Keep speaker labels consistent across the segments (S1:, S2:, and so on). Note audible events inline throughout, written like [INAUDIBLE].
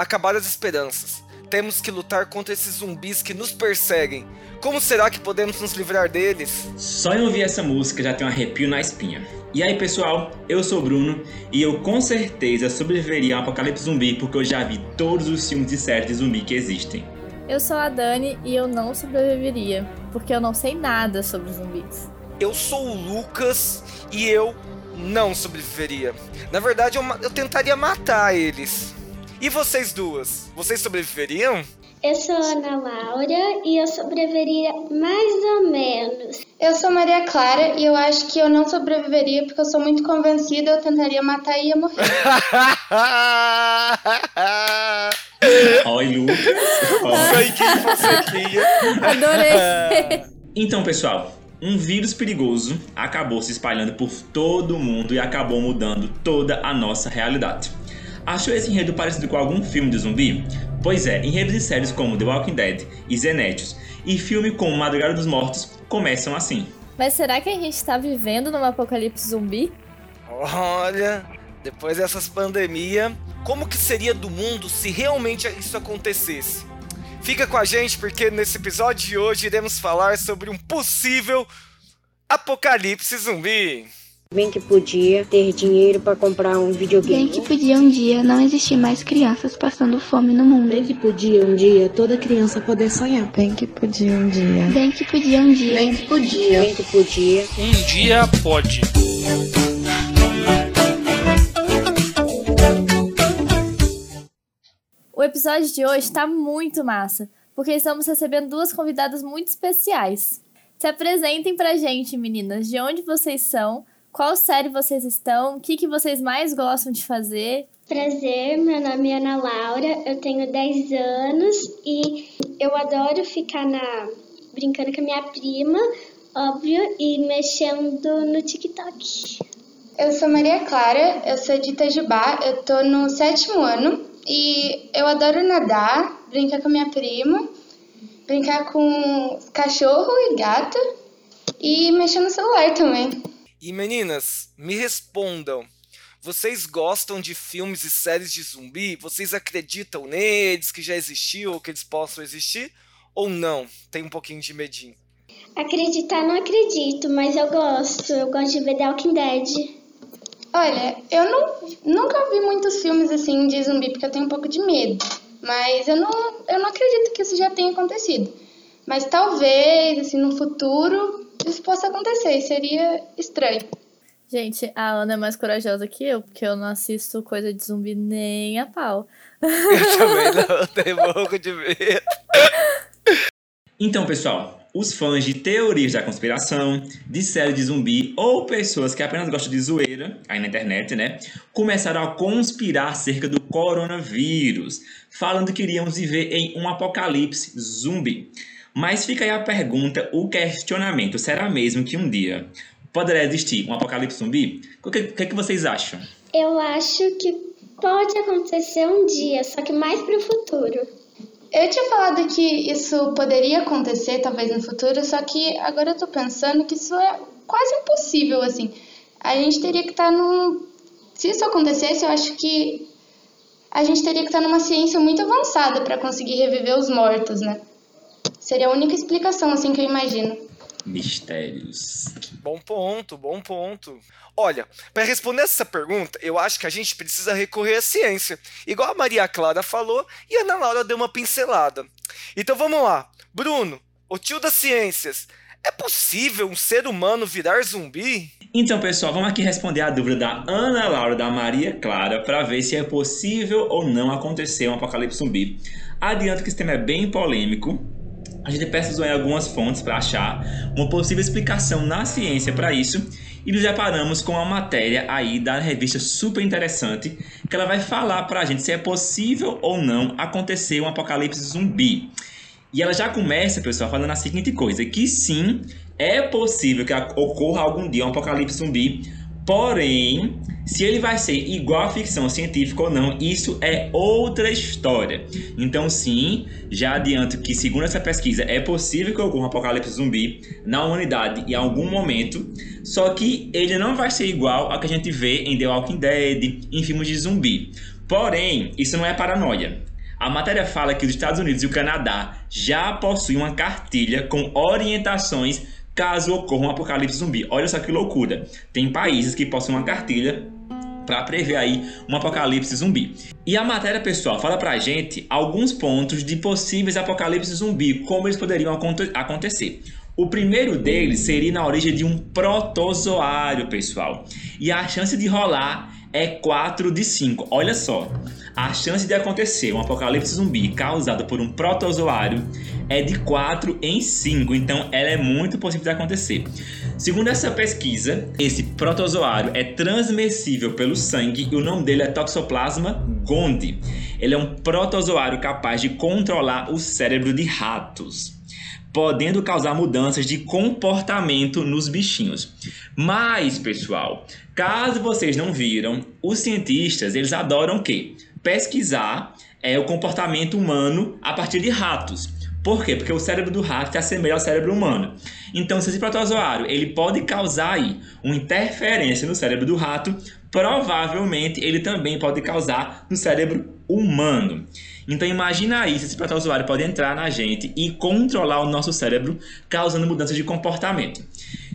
S1: acabaram as esperanças. Temos que lutar contra esses zumbis que nos perseguem. Como será que podemos nos livrar deles?
S2: Só em ouvir essa música já tem um arrepio na espinha. E aí pessoal, eu sou o Bruno e eu com certeza sobreviveria a um apocalipse zumbi porque eu já vi todos os filmes e séries de zumbi que existem.
S3: Eu sou a Dani e eu não sobreviveria, porque eu não sei nada sobre zumbis.
S1: Eu sou o Lucas e eu não sobreviveria. Na verdade, eu, eu tentaria matar eles. E vocês duas? Vocês sobreviveriam?
S4: Eu sou Ana Laura e eu sobreviveria mais ou menos.
S5: Eu sou Maria Clara e eu acho que eu não sobreviveria porque eu sou muito convencida, eu tentaria matar e ia morrer. [LAUGHS]
S2: Oi, Lucas.
S1: Sei quem você queria.
S3: Adorei. [LAUGHS]
S2: Então, pessoal, um vírus perigoso acabou se espalhando por todo o mundo e acabou mudando toda a nossa realidade. Achou esse enredo parecido com algum filme de zumbi? Pois é, enredos de séries como The Walking Dead e Zenétios e filme como Madrugada dos Mortos começam assim.
S3: Mas será que a gente tá vivendo num apocalipse zumbi?
S1: Olha, depois dessas pandemias, como que seria do mundo se realmente isso acontecesse? Fica com a gente porque nesse episódio de hoje iremos falar sobre um possível apocalipse zumbi.
S6: Bem que podia ter dinheiro para comprar um videogame.
S7: Bem que podia um dia não existir mais crianças passando fome no mundo.
S6: Bem que podia um dia toda criança poder sonhar.
S8: Bem que podia um dia.
S7: Bem que podia um dia.
S6: Bem que podia. Bem que podia.
S9: Um dia pode.
S3: O episódio de hoje tá muito massa, porque estamos recebendo duas convidadas muito especiais. Se apresentem pra gente, meninas, de onde vocês são, qual série vocês estão, o que, que vocês mais gostam de fazer.
S4: Prazer, meu nome é Ana Laura, eu tenho 10 anos e eu adoro ficar na brincando com a minha prima, óbvio, e mexendo no TikTok.
S5: Eu sou Maria Clara, eu sou de Itajubá, eu tô no sétimo ano e eu adoro nadar, brincar com a minha prima, brincar com cachorro e gato e mexer no celular também.
S1: E meninas, me respondam. Vocês gostam de filmes e séries de zumbi? Vocês acreditam neles, que já existiu ou que eles possam existir? Ou não? Tem um pouquinho de medinho.
S4: Acreditar não acredito, mas eu gosto. Eu gosto de ver The Walking Dead.
S5: Olha, eu não, nunca vi muitos filmes assim de zumbi porque eu tenho um pouco de medo. Mas eu não, eu não acredito que isso já tenha acontecido. Mas talvez, assim, no futuro, isso possa acontecer. Seria estranho.
S3: Gente, a Ana é mais corajosa que eu, porque eu não assisto coisa de zumbi nem a pau. [LAUGHS]
S1: Eu também não, tenho um pouco de medo.
S2: Então, pessoal, os fãs de teorias da conspiração, de série de zumbi ou pessoas que apenas gostam de zoeira, aí na internet, né? Começaram a conspirar acerca do coronavírus, falando que iríamos viver em um apocalipse zumbi. Mas fica aí a pergunta, o questionamento: será mesmo que um dia poderá existir um apocalipse zumbi? O que, que, que vocês acham?
S4: Eu acho que pode acontecer um dia, só que mais pro futuro.
S5: Eu tinha falado que isso poderia acontecer, talvez no futuro, só que agora eu tô pensando que isso é quase impossível, assim. A gente teria que estar tá num. Se isso acontecesse, eu acho que a gente teria que estar tá numa ciência muito avançada para conseguir reviver os mortos, né? Seria a única explicação, assim, que eu imagino.
S2: Mistérios.
S1: Bom ponto, bom ponto. Olha, para responder essa pergunta, eu acho que a gente precisa recorrer à ciência, igual a Maria Clara falou e a Ana Laura deu uma pincelada. Então vamos lá. Bruno, o tio das ciências, é possível um ser humano virar zumbi?
S2: Então, pessoal, vamos aqui responder a dúvida da Ana Laura da Maria Clara para ver se é possível ou não acontecer um apocalipse zumbi. Adianto que esse tema é bem polêmico, a gente pesquisou em algumas fontes para achar uma possível explicação na ciência para isso e nos deparamos com uma matéria aí da revista super interessante que ela vai falar para a gente se é possível ou não acontecer um apocalipse zumbi. E ela já começa, pessoal, falando a seguinte coisa: que sim, é possível que ocorra algum dia um apocalipse zumbi, Porém, se ele vai ser igual à ficção científica ou não, isso é outra história. Então, sim, já adianto que, segundo essa pesquisa, é possível que ocorra um apocalipse zumbi na humanidade em algum momento, só que ele não vai ser igual ao que a gente vê em The Walking Dead, em filmes de zumbi. Porém, isso não é paranoia. A matéria fala que os Estados Unidos e o Canadá já possuem uma cartilha com orientações caso ocorra um apocalipse zumbi. Olha só que loucura. Tem países que possuem uma cartilha para prever aí um apocalipse zumbi. E a matéria, pessoal, fala pra gente alguns pontos de possíveis apocalipses zumbi, como eles poderiam acontecer. O primeiro deles seria na origem de um protozoário, pessoal. E a chance de rolar é 4 de 5. Olha só, a chance de acontecer um apocalipse zumbi causado por um protozoário é de 4 em 5, então ela é muito possível de acontecer. Segundo essa pesquisa, esse protozoário é transmissível pelo sangue e o nome dele é Toxoplasma gondii. Ele é um protozoário capaz de controlar o cérebro de ratos podendo causar mudanças de comportamento nos bichinhos. Mas, pessoal, caso vocês não viram, os cientistas, eles adoram o quê? Pesquisar é, o comportamento humano a partir de ratos. Por quê? Porque o cérebro do rato se assemelha ao cérebro humano. Então, se esse protozoário ele pode causar aí uma interferência no cérebro do rato, provavelmente ele também pode causar no cérebro humano. Então imagina aí se esse protozoário pode entrar na gente e controlar o nosso cérebro, causando mudanças de comportamento.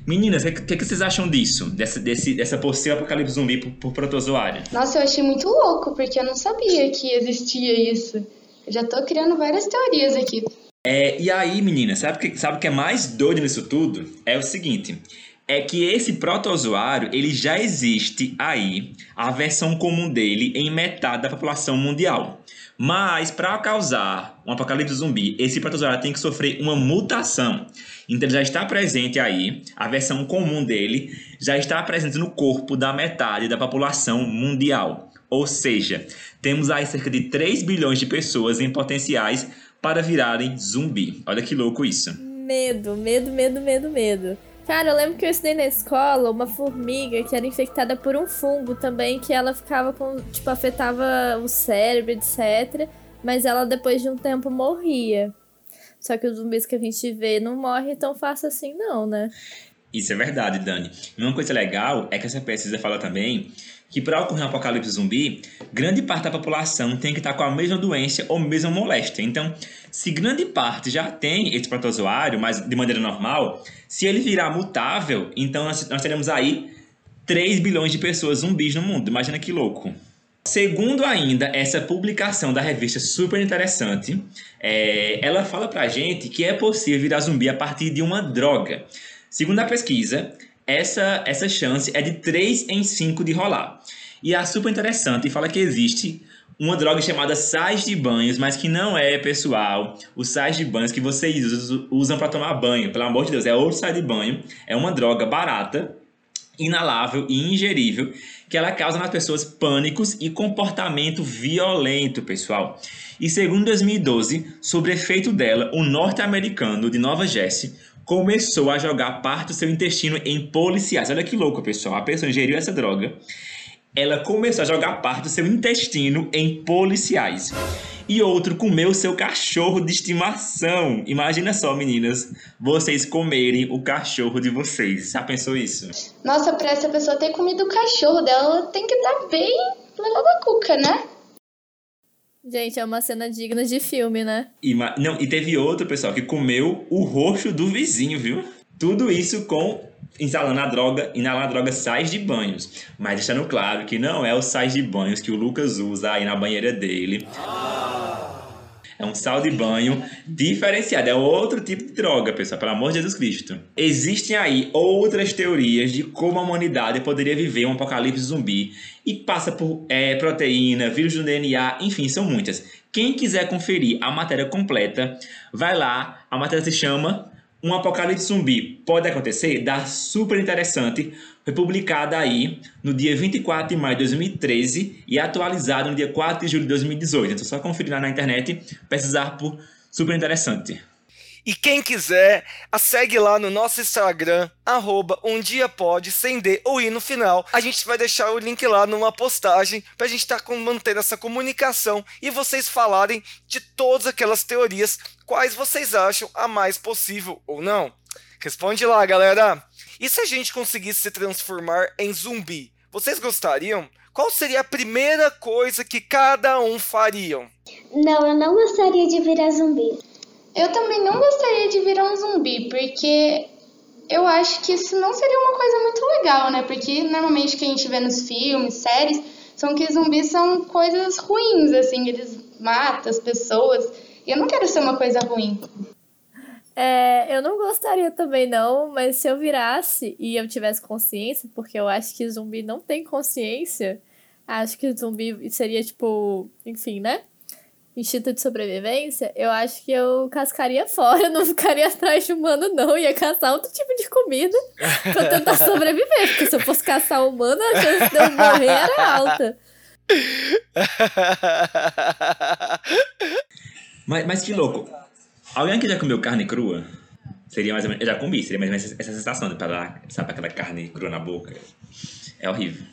S2: Meninas, o que, que, vocês acham disso? Dessa, desse, dessa possível apocalipse zumbi por, por, protozoário?
S5: Nossa, eu achei muito louco, porque eu não sabia que existia isso. Eu já tô criando várias teorias aqui.
S2: É, e aí, meninas, sabe o que, sabe que é mais doido nisso tudo? É o seguinte é que esse protozoário ele já existe aí, a versão comum dele em metade da população mundial. Mas para causar um apocalipse zumbi, esse protozoário tem que sofrer uma mutação. Então ele já está presente aí, a versão comum dele já está presente no corpo da metade da população mundial. Ou seja, temos aí cerca de 3 bilhões de pessoas em potenciais para virarem zumbi. Olha que louco isso.
S3: Medo, medo, medo, medo, medo. Cara, eu lembro que eu estudei na escola uma formiga que era infectada por um fungo também, que ela ficava com. Tipo, afetava o cérebro, etc. Mas ela depois de um tempo morria. Só que os zumbis que a gente vê não morrem tão fácil assim, não, né?
S2: Isso é verdade, Dani. Uma coisa legal é que essa pesquisa fala também que para ocorrer um apocalipse zumbi, grande parte da população tem que estar com a mesma doença ou mesma moléstia. Então, se grande parte já tem esse protozoário, mas de maneira normal, se ele virar mutável, então nós, nós teremos aí 3 bilhões de pessoas zumbis no mundo. Imagina que louco. Segundo ainda essa publicação da revista super interessante, é, ela fala pra gente que é possível virar zumbi a partir de uma droga. Segundo a pesquisa, essa, essa chance é de 3 em 5 de rolar. E é super interessante, fala que existe uma droga chamada sais de banhos, mas que não é, pessoal, os sais de banhos que vocês usam para tomar banho. Pelo amor de Deus, é outro sais de banho. É uma droga barata, inalável e ingerível que ela causa nas pessoas pânicos e comportamento violento, pessoal. E segundo 2012, sobre efeito dela, o norte-americano de Nova Jersey começou a jogar parte do seu intestino em policiais. Olha que louco, pessoal. A pessoa ingeriu essa droga. Ela começou a jogar parte do seu intestino em policiais. E outro comeu seu cachorro de estimação. Imagina só, meninas, vocês comerem o cachorro de vocês. Já pensou isso?
S5: Nossa, pra essa pessoa ter comido o cachorro dela, tem que estar bem levada da cuca, né?
S3: Gente, é uma cena digna de filme, né?
S2: E, não, e teve outro, pessoal, que comeu o roxo do vizinho, viu? Tudo isso com instalando a droga, inalando a droga sais de banhos. Mas deixando claro que não é o sais de banhos que o Lucas usa aí na banheira dele. É um sal de banho diferenciado. É outro tipo de droga, pessoal, pelo amor de Jesus Cristo. Existem aí outras teorias de como a humanidade poderia viver um apocalipse zumbi e passa por é, proteína, vírus do DNA, enfim, são muitas. Quem quiser conferir a matéria completa, vai lá. A matéria se chama um apocalipse zumbi pode acontecer? Dá super interessante. Foi publicada aí no dia 24 de maio de 2013 e atualizada no dia 4 de julho de 2018. Então, só conferir lá na internet, pesquisar por super interessante.
S1: E quem quiser, a segue lá no nosso Instagram, arroba um dia pode, ou I no final. A gente vai deixar o link lá numa postagem pra gente estar tá mantendo essa comunicação e vocês falarem de todas aquelas teorias, quais vocês acham a mais possível ou não. Responde lá, galera! E se a gente conseguisse se transformar em zumbi? Vocês gostariam? Qual seria a primeira coisa que cada um fariam?
S4: Não, eu não gostaria de virar zumbi.
S5: Eu também não gostaria de virar um zumbi, porque eu acho que isso não seria uma coisa muito legal, né? Porque normalmente o que a gente vê nos filmes, séries, são que zumbis são coisas ruins, assim, eles matam as pessoas. E eu não quero ser uma coisa ruim.
S3: É, eu não gostaria também não, mas se eu virasse e eu tivesse consciência, porque eu acho que zumbi não tem consciência, acho que zumbi seria tipo, enfim, né? Instinto de sobrevivência, eu acho que eu cascaria [LAUGHS] fora, não ficaria atrás de humano, não. Ia caçar outro tipo de comida pra tentar [LAUGHS] sobreviver. Porque se eu fosse caçar humano, a chance de eu morrer era alta. [LAUGHS]
S2: Mas, mas que louco. Alguém que já comeu carne crua? Seria mais ou menos. Eu já comi, seria mais ou menos essa sensação de parar, sabe, aquela carne crua na boca. É horrível.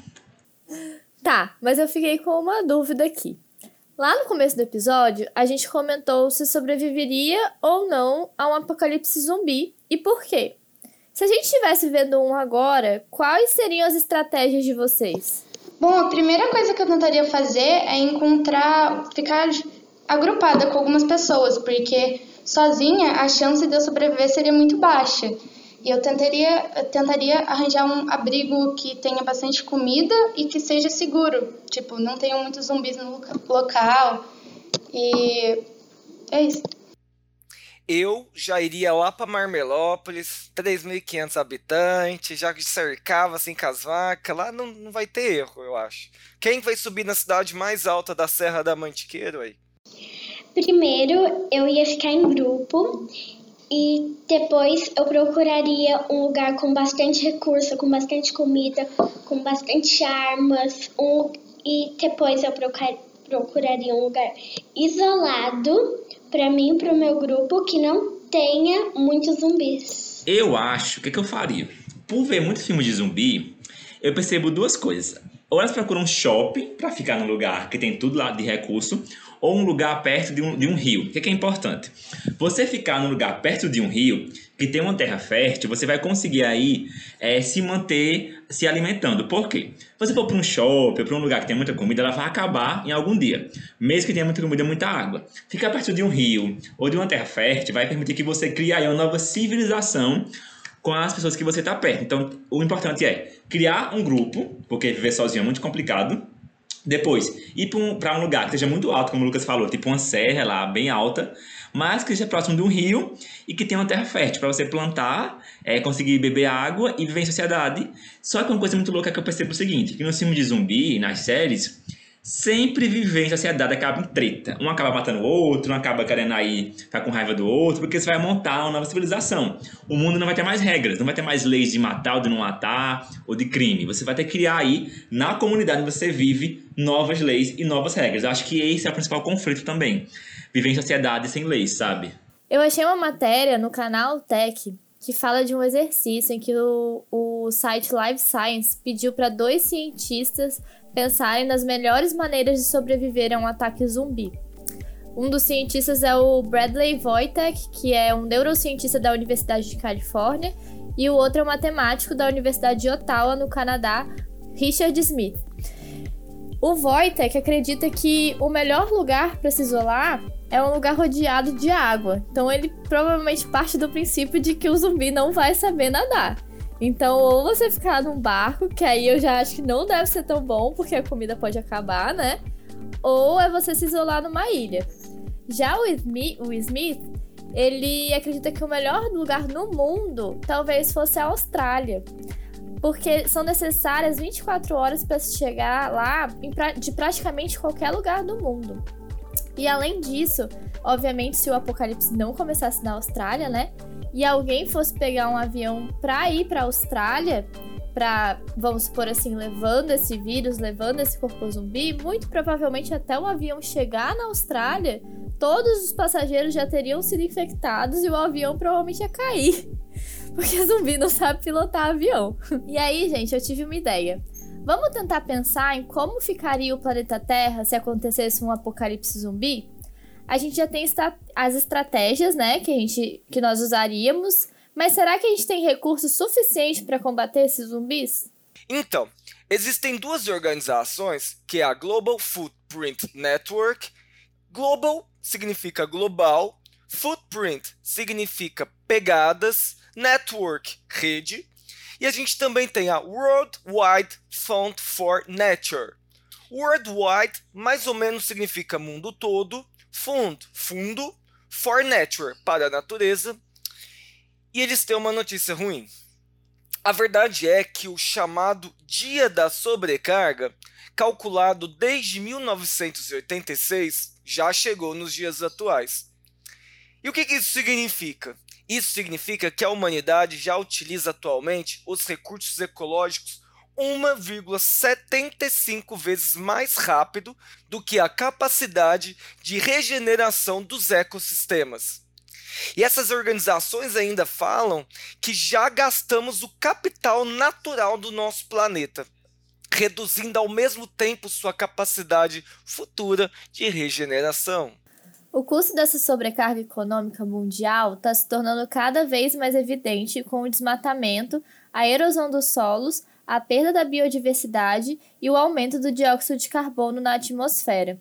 S3: Tá, mas eu fiquei com uma dúvida aqui. Lá no começo do episódio, a gente comentou se sobreviveria ou não a um apocalipse zumbi e por quê. Se a gente estivesse vendo um agora, quais seriam as estratégias de vocês?
S5: Bom, a primeira coisa que eu tentaria fazer é encontrar, ficar agrupada com algumas pessoas, porque sozinha a chance de eu sobreviver seria muito baixa. E eu tentaria, eu tentaria arranjar um abrigo que tenha bastante comida e que seja seguro. Tipo, não tenham muitos zumbis no local. E é isso.
S1: Eu já iria lá para Marmelópolis, 3.500 habitantes, já cercava assim com as vacas. Lá não, não vai ter erro, eu acho. Quem vai subir na cidade mais alta da Serra da Mantiqueiro aí?
S4: Primeiro, eu ia ficar em grupo e depois eu procuraria um lugar com bastante recurso, com bastante comida, com bastante armas. Um, e depois eu procuraria um lugar isolado para mim e para o meu grupo que não tenha muitos zumbis.
S2: Eu acho, o que, que eu faria? Por ver muito filme de zumbi, eu percebo duas coisas. Ou elas procuram um shopping para ficar num lugar que tem tudo lá de recurso, ou um lugar perto de um, de um rio. O que é, que é importante? Você ficar num lugar perto de um rio, que tem uma terra fértil, você vai conseguir aí é, se manter se alimentando. Por quê? Se você for para um shopping, para um lugar que tem muita comida, ela vai acabar em algum dia. Mesmo que tenha muita comida muita água. Ficar perto de um rio ou de uma terra fértil vai permitir que você crie aí uma nova civilização com as pessoas que você está perto. Então, o importante é criar um grupo, porque viver sozinho é muito complicado. Depois, ir para um, um, lugar que esteja muito alto, como o Lucas falou, tipo uma serra lá, bem alta, mas que esteja próximo de um rio e que tenha uma terra fértil para você plantar, é, conseguir beber água e viver em sociedade. Só que uma coisa muito louca que eu percebo é o seguinte, que no filme de zumbi, nas séries, sempre em sociedade acaba em treta. Um acaba matando o outro, um acaba querendo aí ficar com raiva do outro, porque você vai montar uma nova civilização. O mundo não vai ter mais regras, não vai ter mais leis de matar ou de não matar, ou de crime. Você vai ter que criar aí, na comunidade onde você vive, novas leis e novas regras. Eu acho que esse é o principal conflito também. Viver em sociedade sem leis, sabe?
S3: Eu achei uma matéria no canal Tech que fala de um exercício em que o, o site Live Science pediu para dois cientistas pensarem nas melhores maneiras de sobreviver a um ataque zumbi. Um dos cientistas é o Bradley Wojtek, que é um neurocientista da Universidade de Califórnia, e o outro é um matemático da Universidade de Ottawa, no Canadá, Richard Smith. O Wojtek acredita que o melhor lugar para se isolar é um lugar rodeado de água. Então ele provavelmente parte do princípio de que o zumbi não vai saber nadar. Então, ou você ficar num barco, que aí eu já acho que não deve ser tão bom, porque a comida pode acabar, né? Ou é você se isolar numa ilha. Já o Smith, o Smith ele acredita que o melhor lugar no mundo talvez fosse a Austrália. Porque são necessárias 24 horas para se chegar lá de praticamente qualquer lugar do mundo. E além disso, obviamente, se o apocalipse não começasse na Austrália, né? E alguém fosse pegar um avião para ir para a Austrália, para, vamos supor assim, levando esse vírus, levando esse corpo zumbi, muito provavelmente até o avião chegar na Austrália, todos os passageiros já teriam sido infectados e o avião provavelmente ia cair. [LAUGHS] Porque zumbi não sabe pilotar avião. E aí, gente, eu tive uma ideia. Vamos tentar pensar em como ficaria o planeta Terra se acontecesse um apocalipse zumbi? A gente já tem as estratégias, né, que a gente que nós usaríamos, mas será que a gente tem recursos suficientes para combater esses zumbis?
S1: Então, existem duas organizações, que é a Global Footprint Network Global significa global, footprint significa pegadas, network, rede, e a gente também tem a World Wide Fund for Nature. Worldwide mais ou menos significa mundo todo, fund, fundo, for nature, para a natureza. E eles têm uma notícia ruim. A verdade é que o chamado Dia da Sobrecarga, calculado desde 1986, já chegou nos dias atuais. E o que, que isso significa? Isso significa que a humanidade já utiliza atualmente os recursos ecológicos 1,75 vezes mais rápido do que a capacidade de regeneração dos ecossistemas. E essas organizações ainda falam que já gastamos o capital natural do nosso planeta, reduzindo ao mesmo tempo sua capacidade futura de regeneração.
S3: O custo dessa sobrecarga econômica mundial está se tornando cada vez mais evidente com o desmatamento, a erosão dos solos, a perda da biodiversidade e o aumento do dióxido de carbono na atmosfera.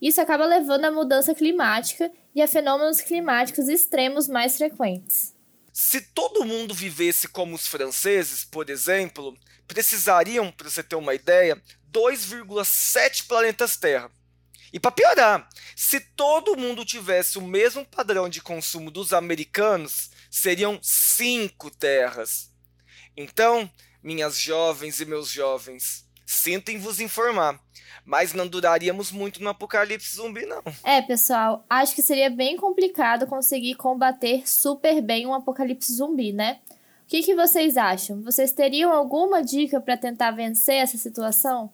S3: Isso acaba levando à mudança climática e a fenômenos climáticos extremos mais frequentes.
S1: Se todo mundo vivesse como os franceses, por exemplo, precisariam, para você ter uma ideia, 2,7 planetas Terra. E para piorar, se todo mundo tivesse o mesmo padrão de consumo dos americanos, seriam cinco terras. Então, minhas jovens e meus jovens, sintem vos informar, mas não duraríamos muito no apocalipse zumbi, não.
S3: É, pessoal, acho que seria bem complicado conseguir combater super bem um apocalipse zumbi, né? O que, que vocês acham? Vocês teriam alguma dica para tentar vencer essa situação?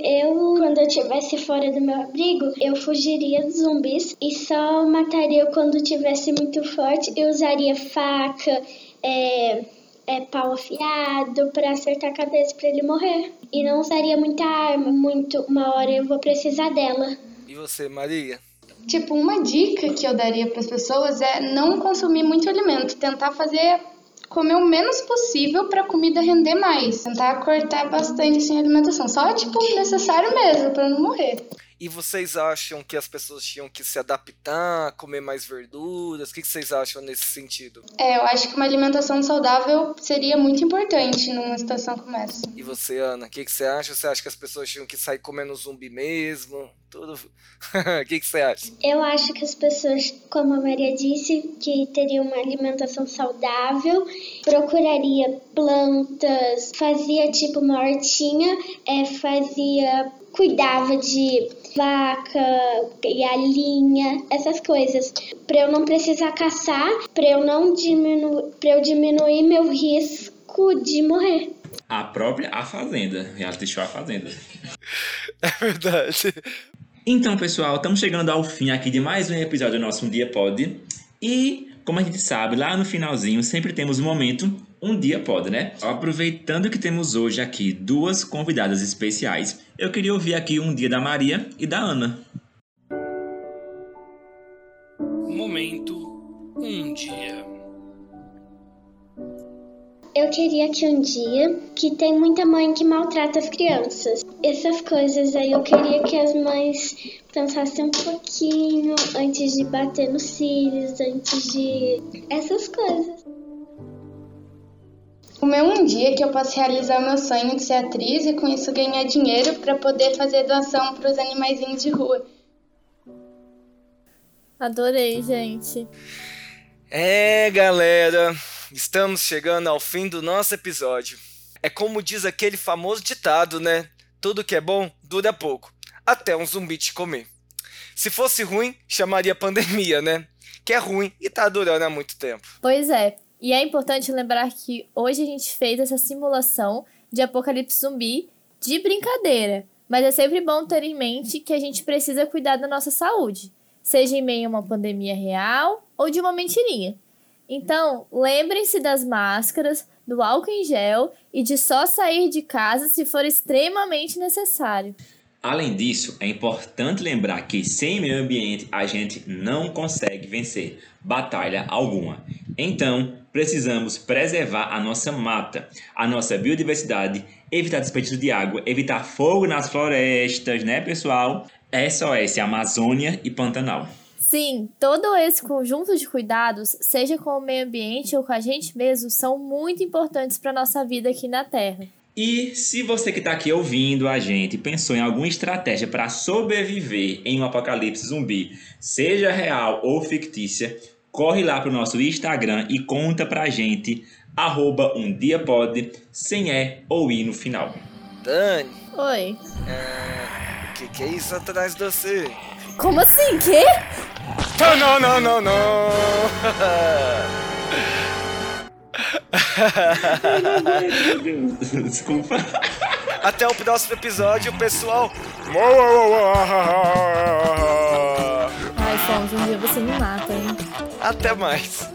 S4: Eu, quando eu estivesse fora do meu abrigo, eu fugiria dos zumbis e só mataria quando estivesse muito forte. Eu usaria faca, é, é, pau afiado para acertar a cabeça para ele morrer. E não usaria muita arma, muito. Uma hora eu vou precisar dela.
S1: E você, Maria?
S5: Tipo, uma dica que eu daria para as pessoas é não consumir muito alimento, tentar fazer comer o menos possível para a comida render mais. Tentar cortar bastante assim, a alimentação. Só, tipo, necessário mesmo, para não morrer.
S1: E vocês acham que as pessoas tinham que se adaptar, comer mais verduras? O que vocês acham nesse sentido?
S5: É, eu acho que uma alimentação saudável seria muito importante numa situação como essa.
S1: E você, Ana, o que você acha? Você acha que as pessoas tinham que sair comendo zumbi mesmo? Tudo. [LAUGHS] O que você acha?
S4: Eu acho que as pessoas, como a Maria disse, que teriam uma alimentação saudável, procuraria plantas, fazia tipo uma hortinha, é, fazia cuidava de vaca, galinha, essas coisas, para eu não precisar caçar, para eu não diminuir, para eu diminuir meu risco de morrer.
S2: A própria a fazenda, ela deixou a fazenda. [LAUGHS]
S1: É verdade.
S2: Então, pessoal, estamos chegando ao fim aqui de mais um episódio do nosso Um Dia Pode. E, como a gente sabe, lá no finalzinho sempre temos um momento Um Dia Pode, né? Aproveitando que temos hoje aqui duas convidadas especiais, eu queria ouvir aqui um dia da Maria e da Ana.
S8: Momento Um Dia.
S4: Eu queria que um dia, que tem muita mãe que maltrata as crianças, essas coisas aí, eu queria que as mães pensassem um pouquinho antes de bater nos cílios, antes de. essas coisas.
S5: O meu um dia que eu posso realizar o meu sonho de ser atriz e com isso ganhar dinheiro para poder fazer doação para os animaizinhos de rua.
S3: Adorei, gente.
S1: É, galera, estamos chegando ao fim do nosso episódio. É como diz aquele famoso ditado, né? Tudo que é bom dura pouco, até um zumbi te comer. Se fosse ruim, chamaria pandemia, né? Que é ruim e tá durando há muito tempo.
S3: Pois é. E é importante lembrar que hoje a gente fez essa simulação de apocalipse zumbi de brincadeira. Mas é sempre bom ter em mente que a gente precisa cuidar da nossa saúde, seja em meio a uma pandemia real ou de uma mentirinha. Então, lembrem-se das máscaras, do álcool em gel e de só sair de casa se for extremamente necessário.
S2: Além disso, é importante lembrar que sem meio ambiente a gente não consegue vencer batalha alguma. Então, precisamos preservar a nossa mata, a nossa biodiversidade, evitar desperdício de água, evitar fogo nas florestas, né, pessoal? SOS Amazônia e Pantanal.
S3: Sim, todo esse conjunto de cuidados, seja com o meio ambiente ou com a gente mesmo, são muito importantes para nossa vida aqui na Terra.
S2: E se você que está aqui ouvindo a gente pensou em alguma estratégia para sobreviver em um apocalipse zumbi, seja real ou fictícia, corre lá pro nosso Instagram e conta pra gente, arroba um dia pode, sem é ou i no final.
S1: Dani,
S3: Oi.
S1: o que, que é isso atrás de você?
S3: Como assim? Quê?
S1: Não, não, não, não, não.
S2: Desculpa.
S1: Até o próximo episódio, pessoal.
S3: Ai, Fons, um dia você me mata, hein?
S1: Até mais.